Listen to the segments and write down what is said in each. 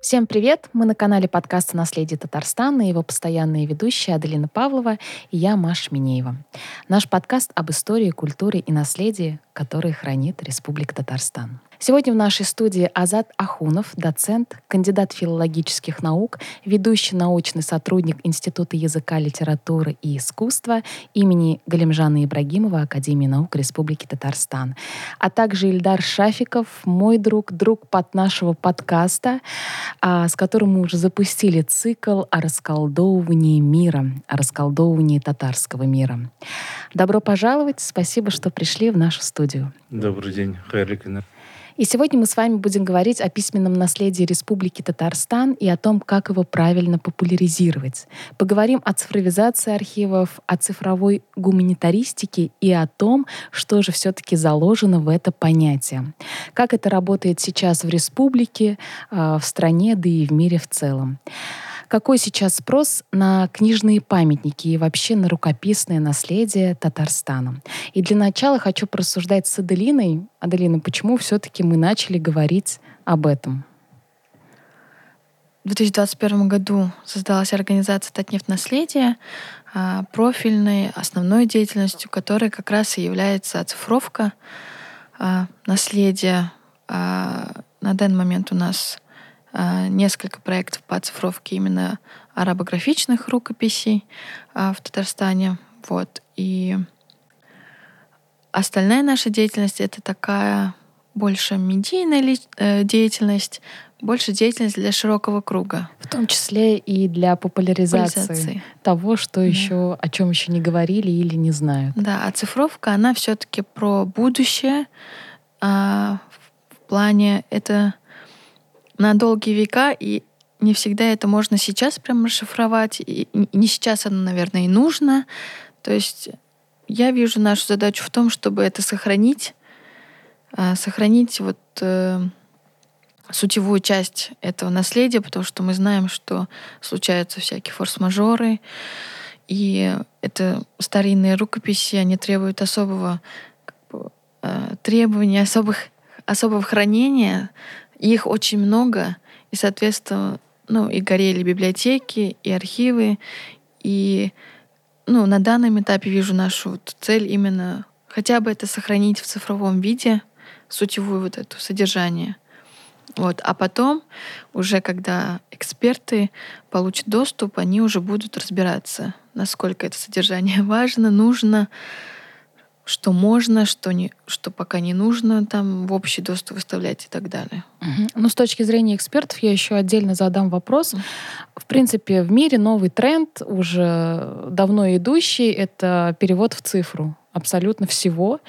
Всем привет! Мы на канале подкаста «Наследие Татарстана» и его постоянные ведущие Аделина Павлова и я, Маша Минеева. Наш подкаст об истории, культуре и наследии, которые хранит Республика Татарстан. Сегодня в нашей студии Азат Ахунов, доцент, кандидат филологических наук, ведущий научный сотрудник Института языка, литературы и искусства имени Галимжана Ибрагимова Академии наук Республики Татарстан, а также Ильдар Шафиков, мой друг, друг под нашего подкаста, а, с которым мы уже запустили цикл о расколдовывании мира, о расколдовывании татарского мира. Добро пожаловать, спасибо, что пришли в нашу студию. Добрый день, Хайрликина. И сегодня мы с вами будем говорить о письменном наследии Республики Татарстан и о том, как его правильно популяризировать. Поговорим о цифровизации архивов, о цифровой гуманитаристике и о том, что же все-таки заложено в это понятие. Как это работает сейчас в республике, а, в стране, да и в мире в целом. Какой сейчас спрос на книжные памятники и вообще на рукописное наследие Татарстана? И для начала хочу порассуждать с Аделиной. Аделина, почему все-таки мы начали говорить об этом? В 2021 году создалась организация «Татнефть наследие», а, профильной, основной деятельностью которой как раз и является оцифровка а, наследия. А, на данный момент у нас несколько проектов по оцифровке именно арабографичных рукописей а, в Татарстане. Вот. И остальная наша деятельность — это такая больше медийная э, деятельность, больше деятельность для широкого круга. В том числе и для популяризации, популяризации. того, что да. еще, о чем еще не говорили или не знают. Да, оцифровка, она все-таки про будущее. А в плане это на долгие века, и не всегда это можно сейчас прям расшифровать, и не сейчас оно, наверное, и нужно. То есть я вижу нашу задачу в том, чтобы это сохранить, а, сохранить вот э, сутевую часть этого наследия, потому что мы знаем, что случаются всякие форс-мажоры, и это старинные рукописи, они требуют особого как бы, э, требования, особых, особого хранения, их очень много, и, соответственно, ну, и горели библиотеки, и архивы, и ну, на данном этапе вижу нашу вот цель именно хотя бы это сохранить в цифровом виде, сутевую вот эту содержание. Вот. А потом, уже когда эксперты получат доступ, они уже будут разбираться, насколько это содержание важно, нужно, что можно, что, не, что пока не нужно там в общий доступ выставлять и так далее. Угу. Ну, с точки зрения экспертов, я еще отдельно задам вопрос. В принципе, в мире новый тренд, уже давно идущий, это перевод в цифру абсолютно всего.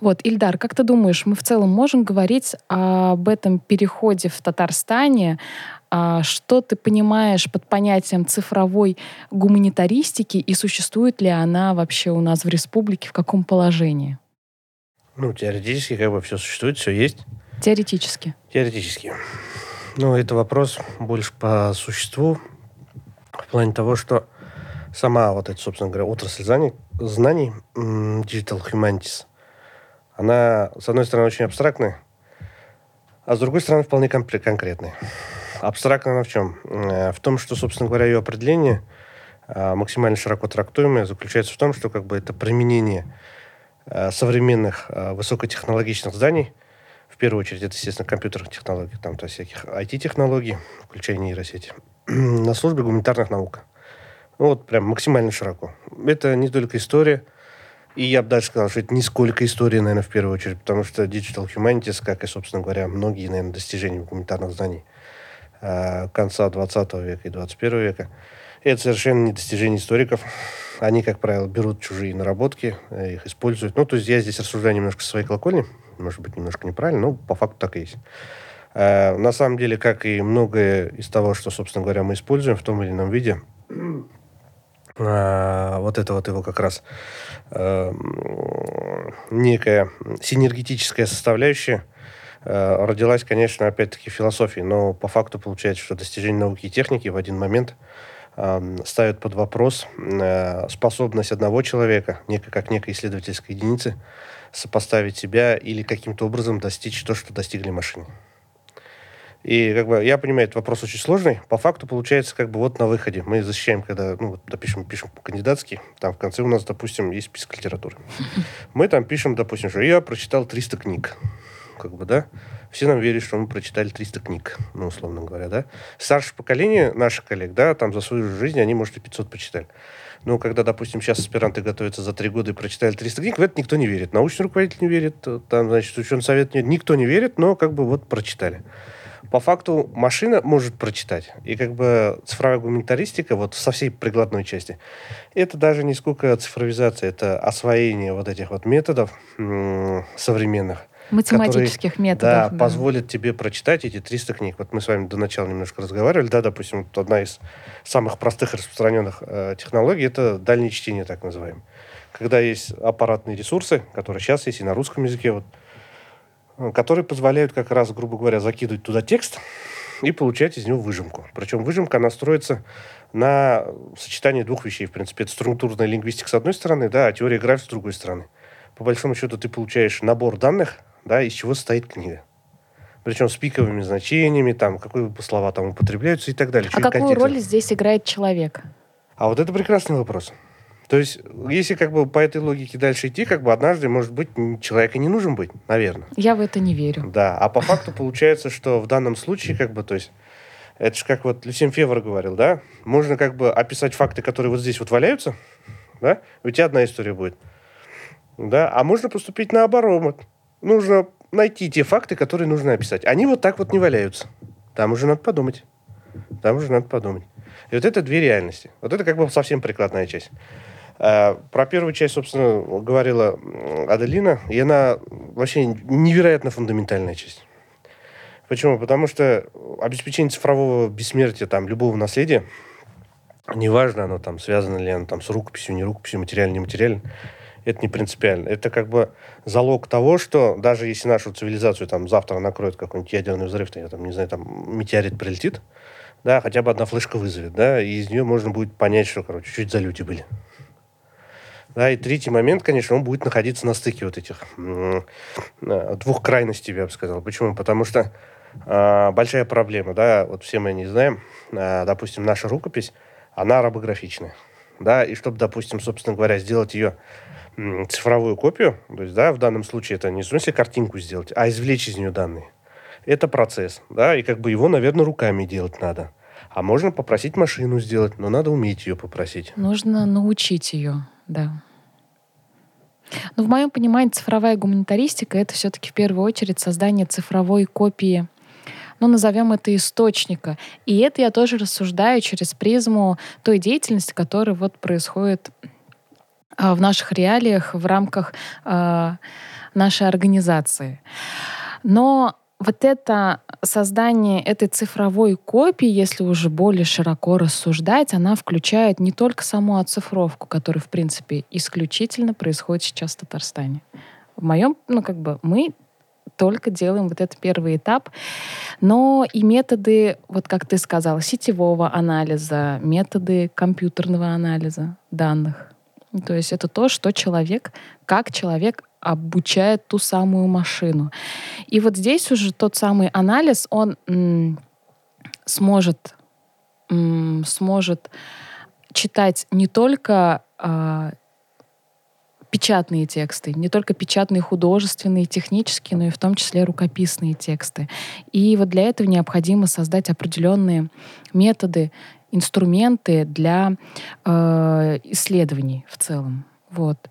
Вот, Ильдар, как ты думаешь, мы в целом можем говорить об этом переходе в Татарстане, что ты понимаешь под понятием цифровой гуманитаристики и существует ли она вообще у нас в республике, в каком положении? Ну, теоретически как бы все существует, все есть. Теоретически? Теоретически. Ну, это вопрос больше по существу, в плане того, что сама вот эта, собственно говоря, отрасль знаний, знаний Digital Humanities, она, с одной стороны, очень абстрактная, а с другой стороны, вполне конкретная. Абстрактно она в чем? Э, в том, что, собственно говоря, ее определение э, максимально широко трактуемое заключается в том, что как бы это применение э, современных высокотехнологичных зданий, в первую очередь это, естественно, компьютерных технологий, там, то есть всяких IT-технологий, включая нейросети, на службе гуманитарных наук. Ну, вот прям максимально широко. Это не только история, и я бы даже сказал, что это не сколько истории, наверное, в первую очередь, потому что Digital Humanities, как и, собственно говоря, многие, наверное, достижения гуманитарных знаний, конца 20 века и 21 века. Это совершенно не достижение историков. Они, как правило, берут чужие наработки, э, их используют. Ну, то есть я здесь рассуждаю немножко со своей колокольни, может быть, немножко неправильно, но по факту так и есть. Э, на самом деле, как и многое из того, что, собственно говоря, мы используем в том или ином виде, вот это вот его как раз некая синергетическая составляющая – Э, родилась, конечно, опять-таки философия, но по факту получается, что достижение науки и техники в один момент э, ставят под вопрос э, способность одного человека, неко, как некой исследовательской единицы, сопоставить себя или каким-то образом достичь то, что достигли машины. И как бы я понимаю, этот вопрос очень сложный. По факту получается как бы вот на выходе. Мы защищаем, когда, ну, вот, допишем, пишем кандидатский, там в конце у нас, допустим, есть список литературы. Мы там пишем, допустим, что я прочитал 300 книг. Как бы, да? Все нам верят, что мы прочитали 300 книг, ну, условно говоря, да? Старшее поколение наших коллег, да, там за свою жизнь они, может, и 500 почитали. Ну, когда, допустим, сейчас аспиранты готовятся за три года и прочитали 300 книг, в это никто не верит. Научный руководитель не верит, там, значит, ученый совет нет, никто не верит, но как бы вот прочитали. По факту машина может прочитать. И как бы цифровая гуманитаристика вот со всей прикладной части, это даже не сколько цифровизация, это освоение вот этих вот методов современных, математических которые, методов. Да, да, позволит тебе прочитать эти 300 книг. Вот мы с вами до начала немножко разговаривали. Да, допустим, вот одна из самых простых распространенных э, технологий это дальнее чтение, так называемое. Когда есть аппаратные ресурсы, которые сейчас есть и на русском языке, вот, э, которые позволяют как раз, грубо говоря, закидывать туда текст и получать из него выжимку. Причем выжимка, она строится на сочетании двух вещей. В принципе, это структурная лингвистика с одной стороны, да, а теория графики с другой стороны. По большому счету ты получаешь набор данных, да, из чего состоит книга. Причем с пиковыми значениями, там, какие слова там употребляются и так далее. А какую роль здесь играет человек? А вот это прекрасный вопрос. То есть, если как бы по этой логике дальше идти, как бы однажды, может быть, человека не нужен быть, наверное. Я в это не верю. Да, а по факту получается, что в данном случае, как бы, то есть, это же как вот Люсим Февр говорил, да, можно как бы описать факты, которые вот здесь вот валяются, да, у тебя одна история будет, да, а можно поступить наоборот нужно найти те факты, которые нужно описать. Они вот так вот не валяются. Там уже надо подумать. Там уже надо подумать. И вот это две реальности. Вот это как бы совсем прикладная часть. А, про первую часть, собственно, говорила Аделина, и она вообще невероятно фундаментальная часть. Почему? Потому что обеспечение цифрового бессмертия там, любого наследия, неважно, оно там связано ли оно там с рукописью, не рукописью, материально, не материально, это не принципиально. Это как бы залог того, что даже если нашу цивилизацию там завтра накроет какой-нибудь ядерный взрыв, я там, не знаю, там метеорит прилетит, да, хотя бы одна флешка вызовет, да, и из нее можно будет понять, что, короче, чуть за люди были. Да, и третий момент, конечно, он будет находиться на стыке вот этих двух крайностей, я бы сказал. Почему? Потому что э, большая проблема, да, вот все мы не знаем, э, допустим, наша рукопись, она арабографичная, да, и чтобы, допустим, собственно говоря, сделать ее цифровую копию, то есть, да, в данном случае это не смысле картинку сделать, а извлечь из нее данные. Это процесс, да, и как бы его, наверное, руками делать надо. А можно попросить машину сделать, но надо уметь ее попросить. Нужно научить ее, да. Но в моем понимании цифровая гуманитаристика — это все-таки в первую очередь создание цифровой копии ну, назовем это источника. И это я тоже рассуждаю через призму той деятельности, которая вот происходит в наших реалиях в рамках э, нашей организации. Но вот это создание этой цифровой копии, если уже более широко рассуждать, она включает не только саму оцифровку, которая, в принципе, исключительно происходит сейчас в Татарстане. В моем, ну, как бы, мы только делаем вот этот первый этап, но и методы, вот как ты сказала, сетевого анализа, методы компьютерного анализа данных, то есть это то, что человек, как человек обучает ту самую машину. И вот здесь уже тот самый анализ, он сможет, сможет читать не только э, печатные тексты, не только печатные художественные, технические, но и в том числе рукописные тексты. И вот для этого необходимо создать определенные методы инструменты для э, исследований в целом. Вот.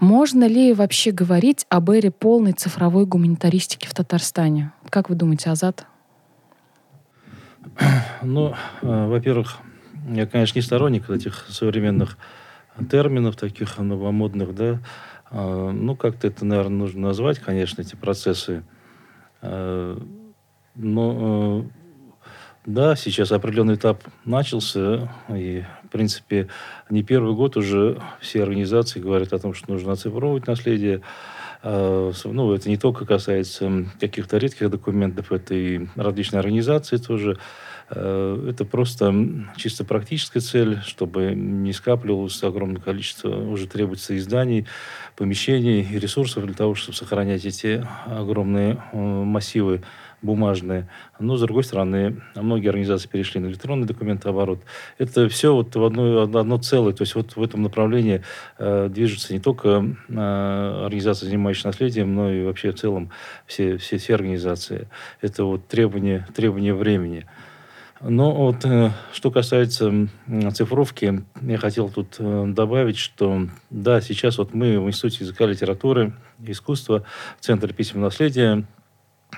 Можно ли вообще говорить об эре полной цифровой гуманитаристики в Татарстане? Как вы думаете, Азат? Ну, э, во-первых, я, конечно, не сторонник этих современных терминов, таких новомодных, да. Э, ну, как-то это, наверное, нужно назвать, конечно, эти процессы. Э, но э, да, сейчас определенный этап начался, и, в принципе, не первый год уже все организации говорят о том, что нужно оцифровывать наследие. А, ну, это не только касается каких-то редких документов, это и различные организации тоже. А, это просто чисто практическая цель, чтобы не скапливалось огромное количество уже требуется изданий, помещений и ресурсов для того, чтобы сохранять эти огромные э, массивы бумажные. Но, с другой стороны, многие организации перешли на электронный документооборот. Это все вот в одно, одно целое. То есть вот в этом направлении э, движется не только э, организация, занимающаяся наследием, но и вообще в целом все, все, все организации. Это вот требование, требование времени. Но вот э, что касается цифровки, я хотел тут э, добавить, что да, сейчас вот мы в Институте языка, литературы, искусства, Центр письменного наследия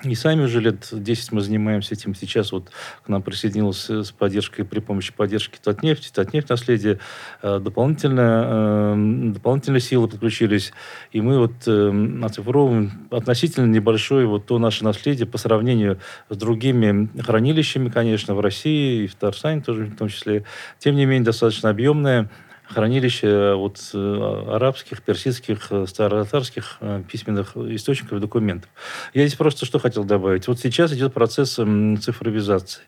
и сами уже лет 10 мы занимаемся этим. Сейчас вот к нам присоединился с поддержкой, при помощи поддержки Татнефти, Татнефть наследие, э, дополнительно, э, дополнительные силы подключились. И мы вот э, оцифровываем относительно небольшое вот то наше наследие по сравнению с другими хранилищами, конечно, в России и в Татарстане тоже в том числе. Тем не менее, достаточно объемное хранилище вот э, арабских, персидских, э, старотарских э, письменных источников документов. Я здесь просто что хотел добавить. Вот сейчас идет процесс цифровизации.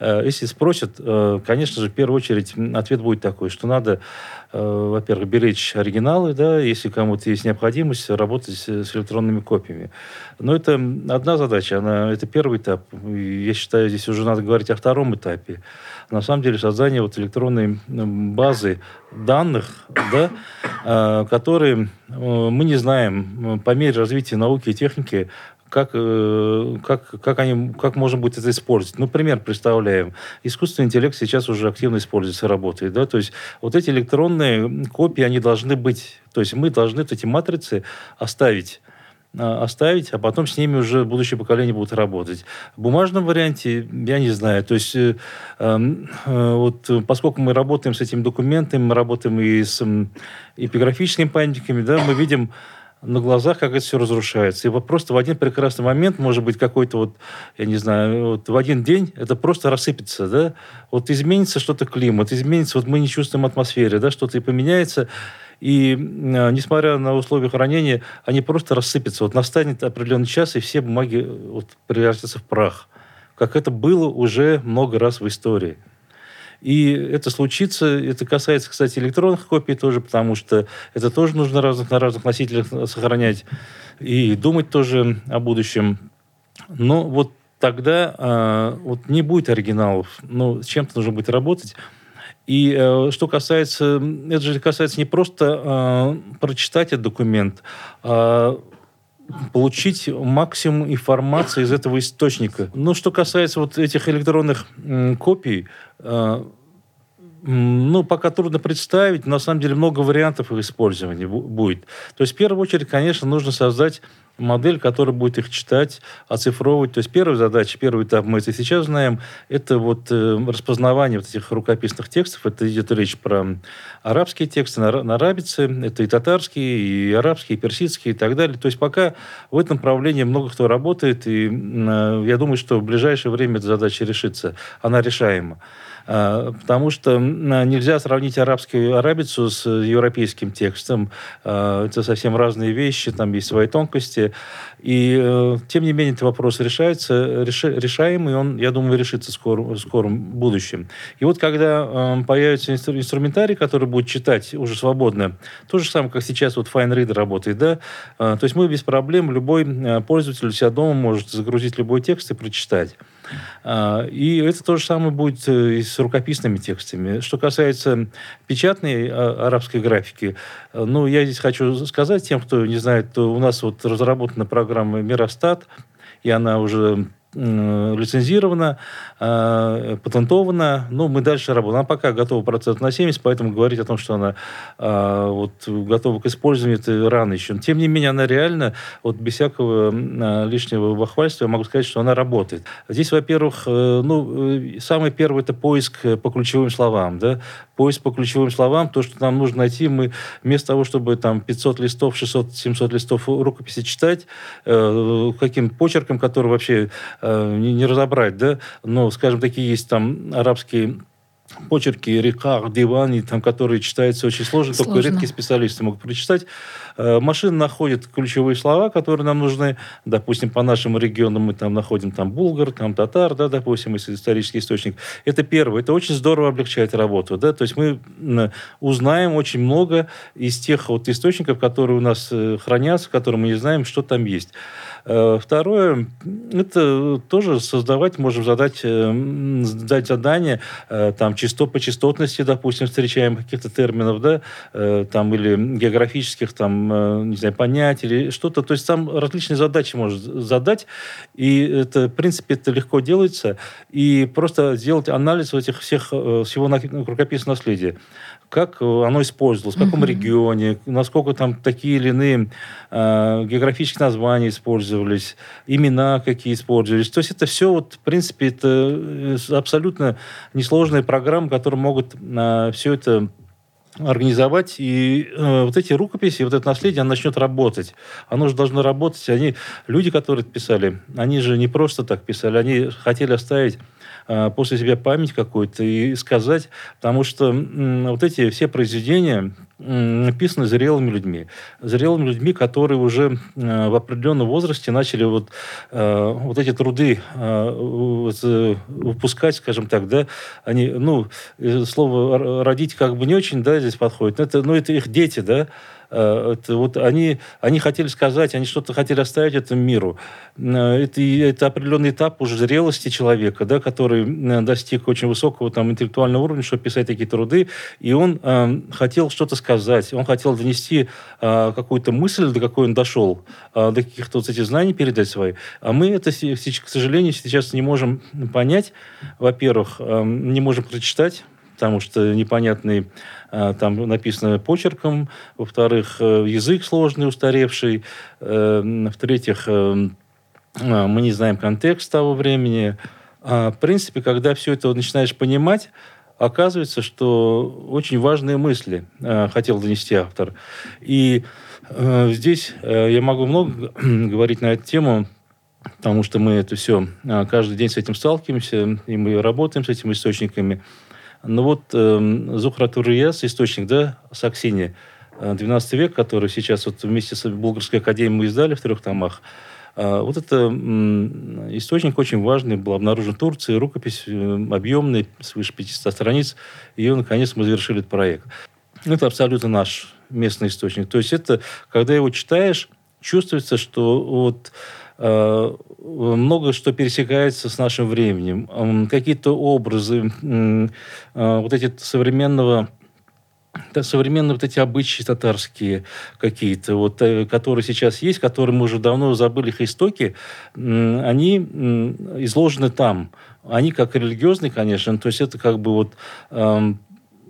Если спросят, конечно же, в первую очередь ответ будет такой, что надо, во-первых, беречь оригиналы, да, если кому-то есть необходимость, работать с электронными копиями. Но это одна задача, она, это первый этап. Я считаю, здесь уже надо говорить о втором этапе на самом деле создание вот электронной базы данных, да, э, которые э, мы не знаем по мере развития науки и техники, как, э, как, как, они, как можно будет это использовать. Ну, пример представляем. Искусственный интеллект сейчас уже активно используется, работает. Да? То есть вот эти электронные копии, они должны быть... То есть мы должны эти матрицы оставить а, оставить, а потом с ними уже будущее поколение будут работать. В бумажном варианте я не знаю. То есть э, эм, э, вот поскольку мы работаем с этими документами, мы работаем и с э, эпиграфическими памятниками, да, мы видим на глазах, как это все разрушается. И вот просто в один прекрасный момент, может быть, какой-то вот, я не знаю, вот в один день это просто рассыпется, да? Вот изменится что-то климат, изменится, вот мы не чувствуем атмосферы, да, что-то и поменяется. И э, несмотря на условия хранения, они просто рассыпятся. Вот настанет определенный час, и все бумаги э, вот, превратятся в прах. Как это было уже много раз в истории. И это случится, это касается, кстати, электронных копий тоже, потому что это тоже нужно разных, на разных носителях сохранять и думать тоже о будущем. Но вот тогда э, вот не будет оригиналов, но с чем-то нужно будет работать. И э, что касается, это же касается не просто э, прочитать этот документ, а получить максимум информации из этого источника. Но что касается вот этих электронных э, копий, э, ну, пока трудно представить, на самом деле много вариантов их использования будет. То есть, в первую очередь, конечно, нужно создать модель, которая будет их читать, оцифровывать. То есть первая задача, первый этап, мы это сейчас знаем, это вот э, распознавание вот этих рукописных текстов. Это идет речь про арабские тексты на, на арабице, это и татарские, и арабские, и персидские, и так далее. То есть пока в этом направлении много кто работает, и э, я думаю, что в ближайшее время эта задача решится. Она решаема. А, потому что нельзя сравнить арабскую арабицу с европейским текстом. А, это совсем разные вещи, там есть свои тонкости. И, э, тем не менее, этот вопрос решается, решаемый, он, я думаю, решится в скором, в скором будущем. И вот когда э, появится инструментарий, который будет читать уже свободно, то же самое, как сейчас вот Fine Reader работает, да, э, то есть мы без проблем, любой пользователь у себя дома может загрузить любой текст и прочитать. А, и это то же самое будет э, и с рукописными текстами. Что касается печатной а, арабской графики, э, ну, я здесь хочу сказать тем, кто не знает, то у нас вот разработана программа «Миростат», и она уже лицензирована, э, патентована. Ну, мы дальше работаем. Она пока готова процент на 70, поэтому говорить о том, что она э, вот, готова к использованию, это рано еще. Тем не менее, она реально, вот без всякого э, лишнего бахвальства, я могу сказать, что она работает. Здесь, во-первых, э, ну, э, самый первый это поиск по ключевым словам. Да? Поиск по ключевым словам, то, что нам нужно найти, мы вместо того, чтобы там 500 листов, 600, 700 листов рукописи читать, э, каким почерком, который вообще Э, не, не разобрать, да, но, скажем, такие есть там арабские почерки Рикар, Дивани, там, которые читаются очень сложно, сложно, только редкие специалисты могут прочитать. Э, машина находит ключевые слова, которые нам нужны. Допустим, по нашему региону мы там находим там булгар, там татар, да, допустим, если исторический источник. Это первое. Это очень здорово облегчает работу. Да? То есть мы узнаем очень много из тех вот источников, которые у нас э, хранятся, которые мы не знаем, что там есть. Э, второе, это тоже создавать, можем задать, дать задание, там, чисто по частотности, допустим, встречаем каких-то терминов, да, там, или географических, там, Э, не знаю, понять или что-то. То есть там различные задачи может задать, и это, в принципе, это легко делается. И просто сделать анализ этих всех, э, всего рукописного наследия как оно использовалось, в каком угу. регионе, насколько там такие или иные э, географические названия использовались, имена какие использовались. То есть это все, вот, в принципе, это абсолютно несложная программа, которые могут э, все это организовать, и э, вот эти рукописи, вот это наследие, оно начнет работать. Оно же должно работать. Они, люди, которые писали, они же не просто так писали, они хотели оставить э, после себя память какую-то и сказать, потому что э, вот эти все произведения, написаны зрелыми людьми. Зрелыми людьми, которые уже э, в определенном возрасте начали вот, э, вот эти труды э, выпускать, скажем так, да, они, ну, слово «родить» как бы не очень, да, здесь подходит, но это, ну, это их дети, да, Э, это вот они, они хотели сказать, они что-то хотели оставить этому миру. Э, это, это определенный этап уже зрелости человека, да, который э, достиг очень высокого там, интеллектуального уровня, чтобы писать такие труды, и он э, хотел что-то сказать, он хотел донести э, какую-то мысль, до какой он дошел, э, до каких-то вот этих знаний передать свои. А мы это, к сожалению, сейчас не можем понять. Во-первых, э, не можем прочитать, потому что непонятный а, там написано почерком, во-вторых, э, язык сложный, устаревший, э, в-третьих, э, а, мы не знаем контекст того времени. А, в принципе, когда все это начинаешь понимать, оказывается, что очень важные мысли хотел донести автор. И здесь я могу много говорить на эту тему, потому что мы это все каждый день с этим сталкиваемся, и мы работаем с этими источниками. Ну вот э, Зухра Турияс, источник, да, Саксини, 12 э, век, который сейчас вот вместе с Булгарской академией мы издали в трех томах, э, вот это источник очень важный, был обнаружен в Турции, рукопись э, объемная, свыше 500 страниц. Ее, наконец, мы завершили этот проект. Это абсолютно наш местный источник. То есть это, когда его читаешь, чувствуется, что вот много что пересекается с нашим временем. Какие-то образы, э, вот эти современного современные вот эти обычаи татарские какие-то, вот, э, которые сейчас есть, которые мы уже давно забыли их истоки, они изложены там. Они как религиозные, конечно, то есть это как бы вот эм,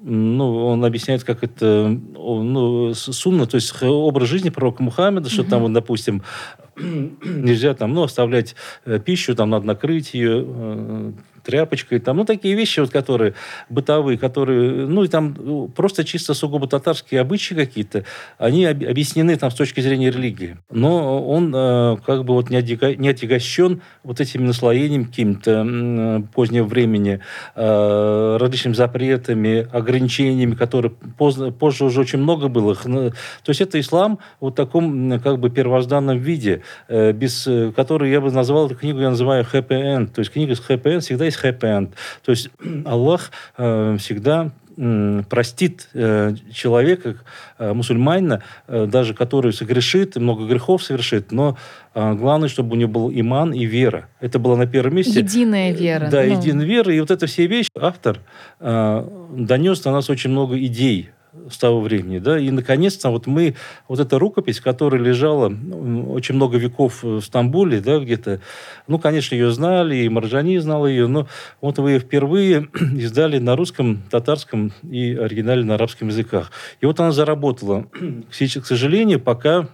ну, он объясняет, как это ну, сунна, то есть образ жизни пророка Мухаммеда, что mm-hmm. там, вот, допустим, нельзя там, ну, оставлять э, пищу, там надо накрыть ее, тряпочкой, там, ну, такие вещи, вот, которые бытовые, которые, ну, и там ну, просто чисто сугубо татарские обычаи какие-то, они объяснены там с точки зрения религии. Но он э, как бы вот не, отяга, не отягощен вот этими наслоениями каким-то э, позднего времени, э, различными запретами, ограничениями, которые поздно, позже уже очень много было. То есть это ислам вот в таком как бы первозданном виде, э, без э, которой я бы назвал эту книгу, я называю happy end. То есть книга с happy end всегда есть end. То есть Аллах э, всегда простит э, человека, э, мусульманина, э, даже который согрешит, много грехов совершит, но главное, чтобы у него был иман и вера. Это было на первом месте. Единая вера. Да, ну. единая вера. И вот это все вещи автор донес на нас очень много идей с того времени, да, и наконец-то вот мы, вот эта рукопись, которая лежала ну, очень много веков в Стамбуле, да, где-то, ну, конечно, ее знали, и Маржани знал ее, но вот вы ее впервые издали на русском, татарском и оригинале на арабском языках. И вот она заработала. К сожалению, пока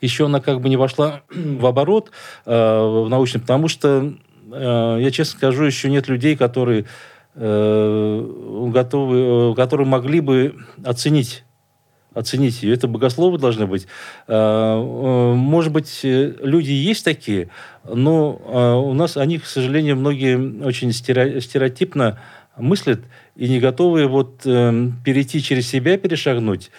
еще она как бы не вошла в оборот э, в научном, потому что, э, я честно скажу, еще нет людей, которые готовы, э, которые могли бы оценить оценить ее. Это богословы должны быть. Э, может быть, люди есть такие, но у нас они, к сожалению, многие очень стереотипно мыслят и не готовы вот э, перейти через себя, перешагнуть,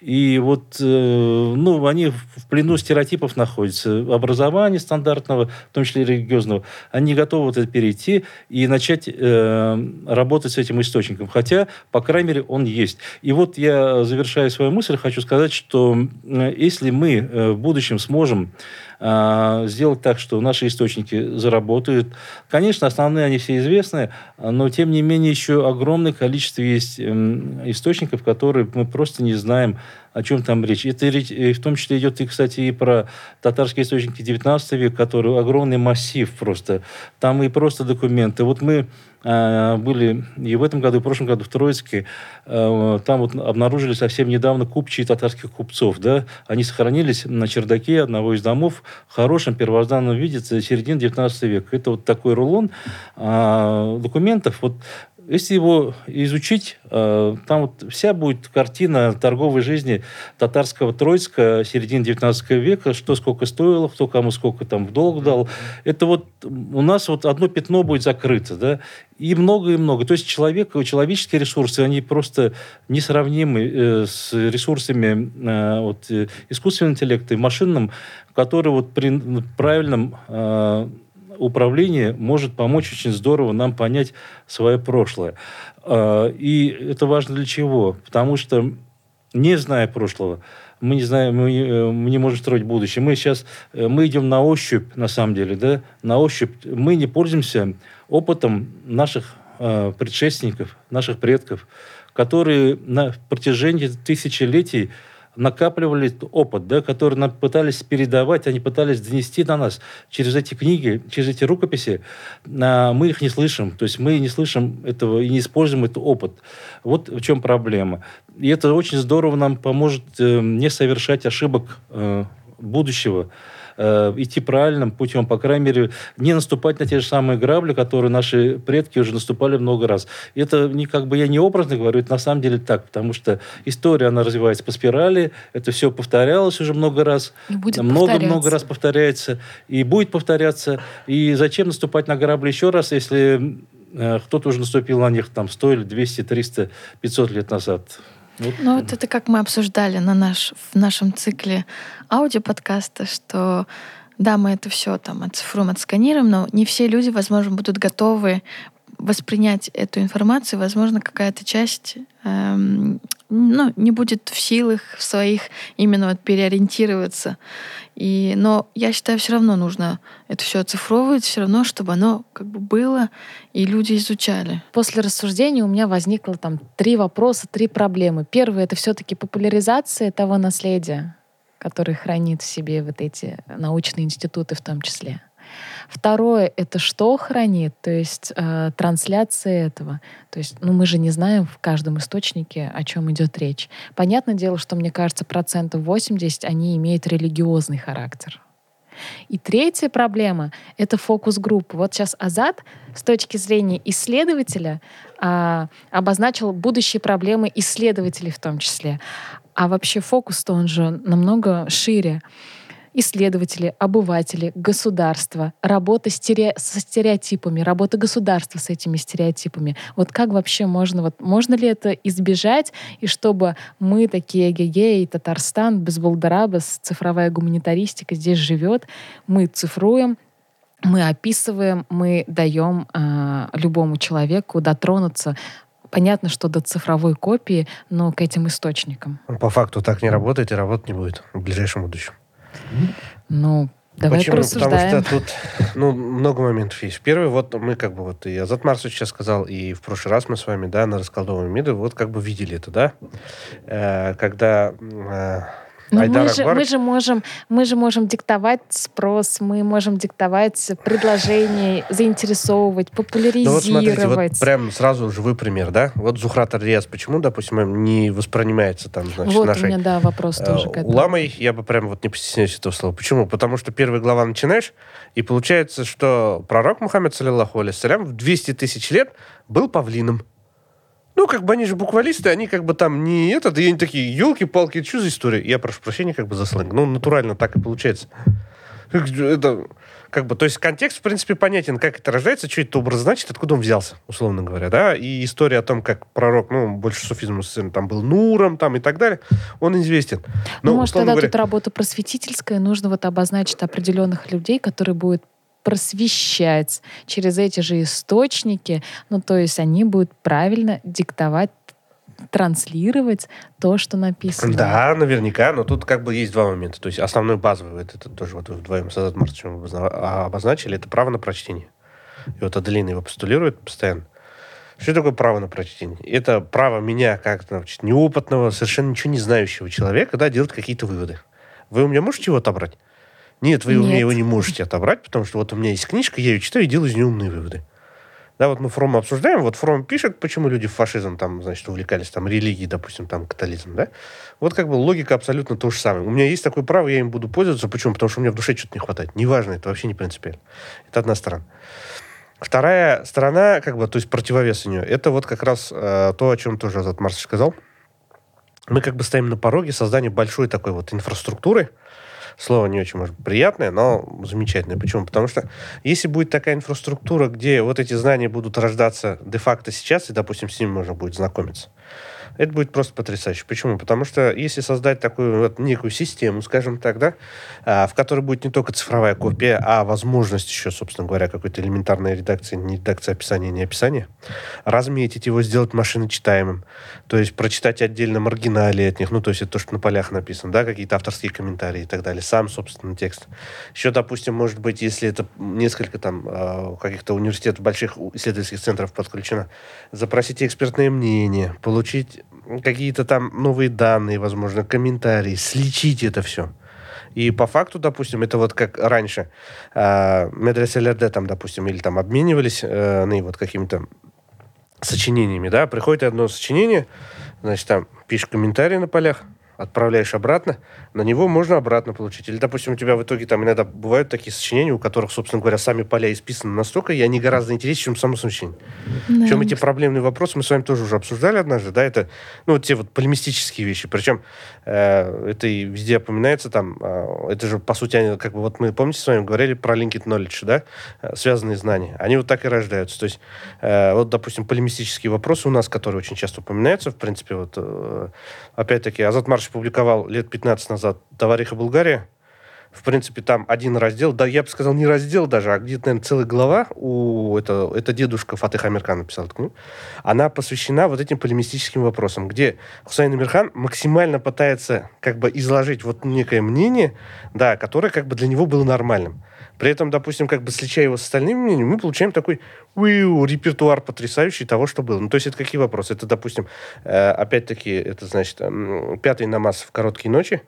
и вот, э, ну, они в плену стереотипов находятся. Образования стандартного, в том числе религиозного, они готовы вот это перейти и начать э, работать с этим источником. Хотя, по крайней мере, он есть. И вот я, завершая свою мысль, хочу сказать, что если мы э, в будущем сможем сделать так, что наши источники заработают. Конечно, основные они все известны, но тем не менее еще огромное количество есть источников, которые мы просто не знаем, о чем там речь. Это речь в том числе идет, и, кстати, и про татарские источники 19 века, которые огромный массив просто. Там и просто документы. Вот мы а, были и в этом году, и в прошлом году в Троицке. А, там вот обнаружили совсем недавно купчие татарских купцов. Да? Они сохранились на чердаке одного из домов в хорошем первозданном виде середины 19 века. Это вот такой рулон а, документов. Вот если его изучить, э, там вот вся будет картина торговой жизни татарского Троицка середины 19 века, что сколько стоило, кто кому сколько там в долг дал. Это вот у нас вот одно пятно будет закрыто, да, и много, и много. То есть человек, человеческие ресурсы, они просто несравнимы э, с ресурсами э, вот, искусственного интеллекта и машинным, которые вот при правильном управление может помочь очень здорово нам понять свое прошлое. А, и это важно для чего? Потому что, не зная прошлого, мы не знаем, мы, э, мы не можем строить будущее. Мы сейчас, э, мы идем на ощупь, на самом деле, да, на ощупь. Мы не пользуемся опытом наших э, предшественников, наших предков, которые на протяжении тысячелетий накапливали опыт, да, который нам пытались передавать, они пытались донести до нас через эти книги, через эти рукописи. А мы их не слышим. То есть мы не слышим этого и не используем этот опыт. Вот в чем проблема. И это очень здорово нам поможет э, не совершать ошибок э, будущего э, идти правильным путем, по крайней мере, не наступать на те же самые грабли, которые наши предки уже наступали много раз. И это не как бы я не образно говорю, это на самом деле так, потому что история, она развивается по спирали, это все повторялось уже много раз, много-много раз повторяется, и будет повторяться. И зачем наступать на грабли еще раз, если э, кто-то уже наступил на них там 100 или 200, 300, 500 лет назад? Вот. Ну, вот это как мы обсуждали на наш, в нашем цикле аудиоподкаста, что да, мы это все там отцифруем, отсканируем, но не все люди, возможно, будут готовы воспринять эту информацию, возможно, какая-то часть эм, ну, не будет в силах в своих именно вот переориентироваться. И, но я считаю, все равно нужно это все оцифровывать, все равно, чтобы оно как бы было, и люди изучали. После рассуждения у меня возникло там три вопроса, три проблемы. Первое — это все-таки популяризация того наследия, которое хранит в себе вот эти научные институты в том числе. Второе — это что хранит, то есть э, трансляция этого. То есть, ну, мы же не знаем в каждом источнике, о чем идет речь. Понятное дело, что, мне кажется, процентов 80 они имеют религиозный характер. И третья проблема — это фокус-группа. Вот сейчас Азат с точки зрения исследователя а, обозначил будущие проблемы исследователей в том числе. А вообще фокус-то он же намного шире исследователи, обыватели, государство, работа стере... со стереотипами, работа государства с этими стереотипами. Вот как вообще можно, вот можно ли это избежать, и чтобы мы такие эгегей, Татарстан, без Булдарабас, цифровая гуманитаристика здесь живет, мы цифруем, мы описываем, мы даем э, любому человеку дотронуться Понятно, что до цифровой копии, но к этим источникам. По факту так не работает и работать не будет в ближайшем будущем. Ну, Давай Почему? Потому что тут ну, много моментов есть. Первый, вот мы как бы, вот и Азат Марсович сейчас сказал, и в прошлый раз мы с вами, да, на расколдованном мире, вот как бы видели это, да, э, когда э, но ну, мы же, мы, же можем, мы же можем диктовать спрос, мы можем диктовать предложения, заинтересовывать, популяризировать. Ну вот смотрите, вот прям сразу живой пример, да? Вот Зухрат Альяс, почему, допустим, не воспринимается там, значит, вот нашей... у меня, да, вопрос э, тоже к этому. Уламой я бы прям вот не постесняюсь этого слова. Почему? Потому что первая глава начинаешь, и получается, что пророк Мухаммед, саллиллаху алейсалям, в 200 тысяч лет был павлином. Ну, как бы они же буквалисты, они как бы там не этот, и они такие, елки-палки, что за история? Я прошу прощения как бы за сленг. Ну, натурально так и получается. Это как бы, то есть контекст, в принципе, понятен, как это рождается, что это образ значит, откуда он взялся, условно говоря, да, и история о том, как пророк, ну, больше суфизм там был Нуром, там и так далее, он известен. Но, ну, может, тогда говоря... тут работа просветительская, нужно вот обозначить определенных людей, которые будут просвещать через эти же источники, ну, то есть они будут правильно диктовать транслировать то, что написано. Да, наверняка, но тут как бы есть два момента. То есть основной базовый, это, это тоже вот вдвоем с Азат Марсовичем обозначили, это право на прочтение. И вот Аделина его постулирует постоянно. Что такое право на прочтение? Это право меня, как значит, неопытного, совершенно ничего не знающего человека, да, делать какие-то выводы. Вы у меня можете его отобрать? Нет, вы Нет. у меня его не можете отобрать, потому что вот у меня есть книжка, я ее читаю и делаю из нее умные выводы. Да, вот мы Фром обсуждаем, вот Фром пишет, почему люди в фашизм там, значит, увлекались, там, религией, допустим, там, католизм, да? Вот как бы логика абсолютно то же самое. У меня есть такое право, я им буду пользоваться. Почему? Потому что у меня в душе что-то не хватает. Неважно, это вообще не принципиально. Это одна сторона. Вторая сторона, как бы, то есть противовес у нее, это вот как раз э, то, о чем тоже Азат Марсович сказал. Мы как бы стоим на пороге создания большой такой вот инфраструктуры, Слово не очень, может, приятное, но замечательное. Почему? Потому что если будет такая инфраструктура, где вот эти знания будут рождаться де-факто сейчас, и, допустим, с ними можно будет знакомиться, это будет просто потрясающе. Почему? Потому что если создать такую вот некую систему, скажем так, да, а, в которой будет не только цифровая копия, а возможность еще, собственно говоря, какой-то элементарной редакции, не редакции описания, не описания, разметить его, сделать машиночитаемым, то есть прочитать отдельно маргинали от них, ну, то есть это то, что на полях написано, да, какие-то авторские комментарии и так далее, сам, собственно, текст. Еще, допустим, может быть, если это несколько там а, каких-то университетов, больших исследовательских центров подключено, запросить экспертное мнение, получить какие-то там новые данные, возможно, комментарии, сличить это все. И по факту, допустим, это вот как раньше э, Медресе ЛРД там, допустим, или там обменивались э, ну, вот какими-то сочинениями, да, приходит одно сочинение, значит, там пишешь комментарии на полях, отправляешь обратно, на него можно обратно получить. Или, допустим, у тебя в итоге там иногда бывают такие сочинения, у которых, собственно говоря, сами поля исписаны настолько, и они гораздо интереснее, чем само сочинение. Да. Причем эти проблемные вопросы мы с вами тоже уже обсуждали однажды, да, это, ну, вот те вот полемистические вещи. Причем э, это и везде упоминается там, э, это же, по сути, они, как бы, вот мы, помните, с вами говорили про linked knowledge, да, э, связанные знания. Они вот так и рождаются. То есть, э, вот, допустим, полемистические вопросы у нас, которые очень часто упоминаются, в принципе, вот, э, опять-таки, Азат Марш Иванович публиковал лет 15 назад «Товариха Болгария». В принципе, там один раздел, да, я бы сказал, не раздел даже, а где-то, наверное, целая глава у это, это дедушка Фатых Амирхан написал эту книгу. Она посвящена вот этим полемистическим вопросам, где Хусайн Амирхан максимально пытается как бы изложить вот некое мнение, да, которое как бы для него было нормальным. При этом, допустим, как бы сличая его с остальными мнениями, мы получаем такой уиу, репертуар потрясающий того, что было. Ну, то есть это какие вопросы? Это, допустим, э, опять-таки, это, значит, пятый намаз в короткие ночи.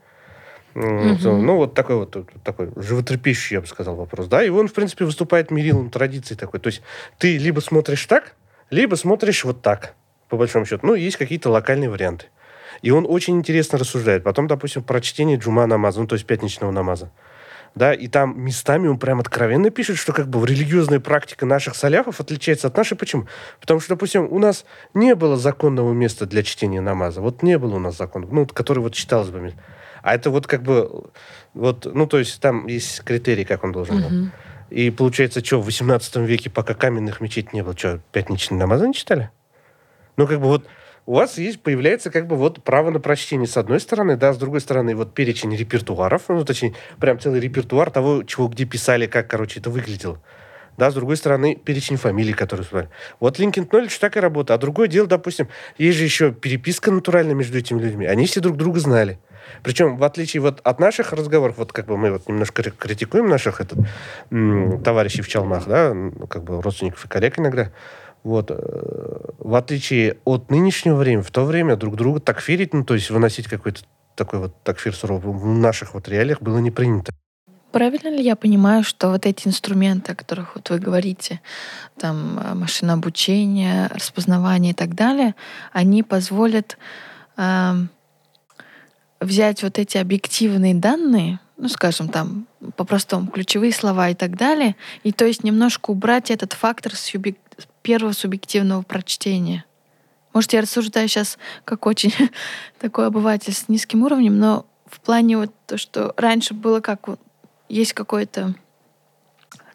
Mm-hmm. Ну, вот такой вот такой животрепещущий, я бы сказал, вопрос. Да, и он, в принципе, выступает мерилом традиции такой. То есть ты либо смотришь так, либо смотришь вот так, по большому счету. Ну, есть какие-то локальные варианты. И он очень интересно рассуждает. Потом, допустим, про чтение джума намаза, ну, то есть пятничного намаза да, и там местами он прям откровенно пишет, что как бы религиозная практика наших саляфов отличается от нашей. Почему? Потому что, допустим, у нас не было законного места для чтения намаза. Вот не было у нас закона, ну, который вот читалось бы. А это вот как бы, вот, ну, то есть там есть критерии, как он должен был. И получается, что, в 18 веке, пока каменных мечетей не было, что, пятничные намазы не читали? Ну, как бы вот у вас есть, появляется как бы вот право на прочтение с одной стороны, да, с другой стороны вот перечень репертуаров, ну, точнее, прям целый репертуар того, чего где писали, как, короче, это выглядело. Да, с другой стороны, перечень фамилий, которые сказали. Вот Knowledge так и работает. А другое дело, допустим, есть же еще переписка натуральная между этими людьми. Они все друг друга знали. Причем, в отличие вот от наших разговоров, вот как бы мы вот немножко критикуем наших этот, товарищей в Чалмах, да, как бы родственников и коллег иногда, вот. Э, в отличие от нынешнего времени, в то время друг друга такфирить, ну, то есть выносить какой-то такой вот такфир суровый в наших вот реалиях было не принято. Правильно ли я понимаю, что вот эти инструменты, о которых вот вы говорите, там э, машина обучения, распознавание и так далее, они позволят э, взять вот эти объективные данные, ну, скажем, там, по-простому, ключевые слова и так далее, и то есть немножко убрать этот фактор субъек первого субъективного прочтения. Может, я рассуждаю сейчас как очень такой обыватель с низким уровнем, но в плане вот то, что раньше было как есть какой-то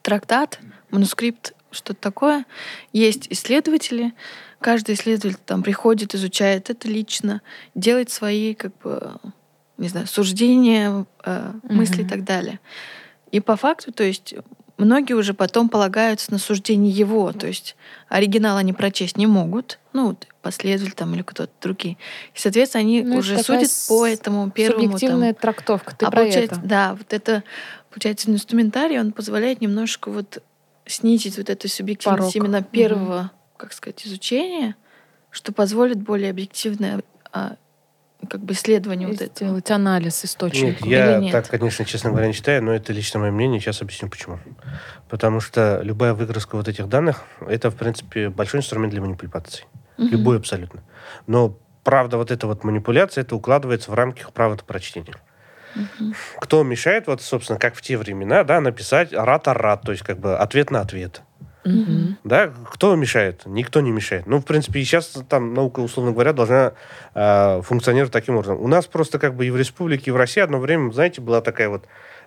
трактат, манускрипт, что-то такое. Есть исследователи. Каждый исследователь там приходит, изучает это лично, делает свои, как бы, не знаю, суждения, э, мысли и так далее. И по факту, то есть многие уже потом полагаются на суждение его, то есть оригинал они прочесть не могут, ну, вот последователь там или кто-то другие. И, соответственно, они Ну, уже судят по этому первому Субъективная там, трактовка. Ты а про получается, это. да, вот это, получается, инструментарий, он позволяет немножко вот снизить вот эту субъективность Порог. именно первого, как сказать, изучения, что позволит более объективное а, как бы исследование вот этого. Сделать анализ Нет, источника. я нет? так, конечно, честно говоря, не считаю, но это лично мое мнение. Сейчас объясню почему. Потому что любая выгрузка вот этих данных, это, в принципе, большой инструмент для манипуляций. Мгм. Любой абсолютно. Но правда вот эта вот манипуляция, это укладывается в рамки права прочтения. Мгм. Кто мешает, вот, собственно, как в те времена, да, написать рат-рат, то есть как бы ответ на ответ. Мгм. Да, кто мешает? Никто не мешает. Ну, в принципе, и сейчас там наука, условно говоря, должна э, функционировать таким образом. У нас просто как бы и в республике, и в России одно время, знаете, была такая вот,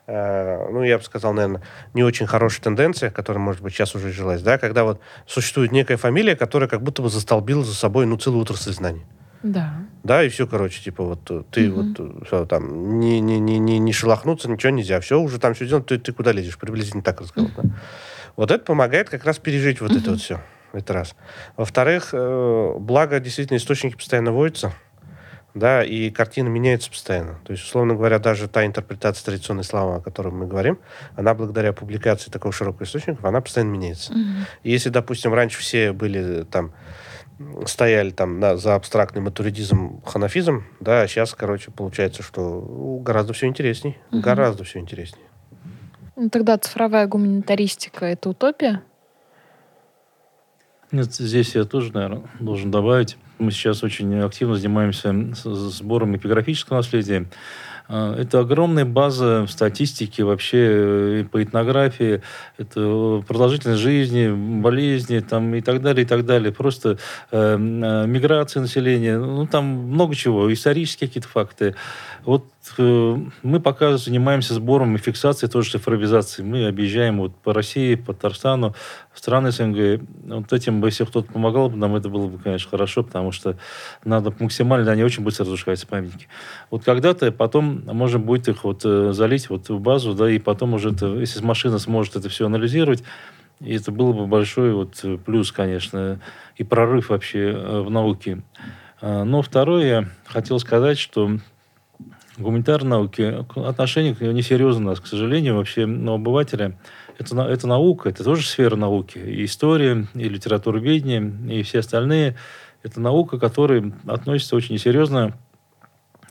э, ну, я бы сказал, наверное, не очень хорошая тенденция, которая, может быть, сейчас уже жилась, да, когда вот существует некая фамилия, которая как будто бы застолбила за собой, ну, целую отрасль знаний. Да. Да, и все, короче, типа вот ты Мгм. вот всё, там не, не, не, не, не шелохнуться, ничего нельзя. Все, уже там все сделано, ты, ты куда лезешь? Приблизительно так разговор. да. Вот это помогает как раз пережить вот это вот все. Это раз. Во-вторых, э, благо действительно источники постоянно вводятся, да, и картина меняется постоянно. То есть, условно говоря, даже та интерпретация традиционной славы, о которой мы говорим, она благодаря публикации такого широкого источника, она постоянно меняется. И Если, допустим, раньше все были там м, стояли там на- за абстрактный матуридизм, ханафизм, да, а сейчас, короче, получается, что ну, гораздо все интересней. Мгм. Гораздо все интересней. Ну, тогда цифровая гуманитаристика — это утопия? Нет, здесь я тоже, наверное, должен добавить. Мы сейчас очень активно занимаемся сбором эпиграфического наследия. А, Это огромная база статистики вообще э, по этнографии, это продолжительность жизни, болезни там, и так далее, и так далее. Просто э, э, миграция населения, ну там много чего, исторические какие-то факты. Вот э, мы пока занимаемся сбором и фиксацией, тоже цифровизацией. Мы объезжаем вот по России, по Татарстану, в страны СНГ. Вот этим бы, если кто-то помогал, нам это было бы, конечно, хорошо, потому что надо максимально, они очень быстро разрушаются, памятники. Вот когда-то потом можно будет их вот э, залить вот в базу, да, и потом уже, это, если машина сможет это все анализировать, и это было бы большой вот э, плюс, конечно, и прорыв вообще э, в науке. А, Но второе, я хотел сказать, что гуманитарной науки отношение к несерьезно у нас, к сожалению, вообще у обывателя. Это, это наука, это тоже сфера науки. И история, и литературоведение, и все остальные. Это наука, которая относится очень несерьезно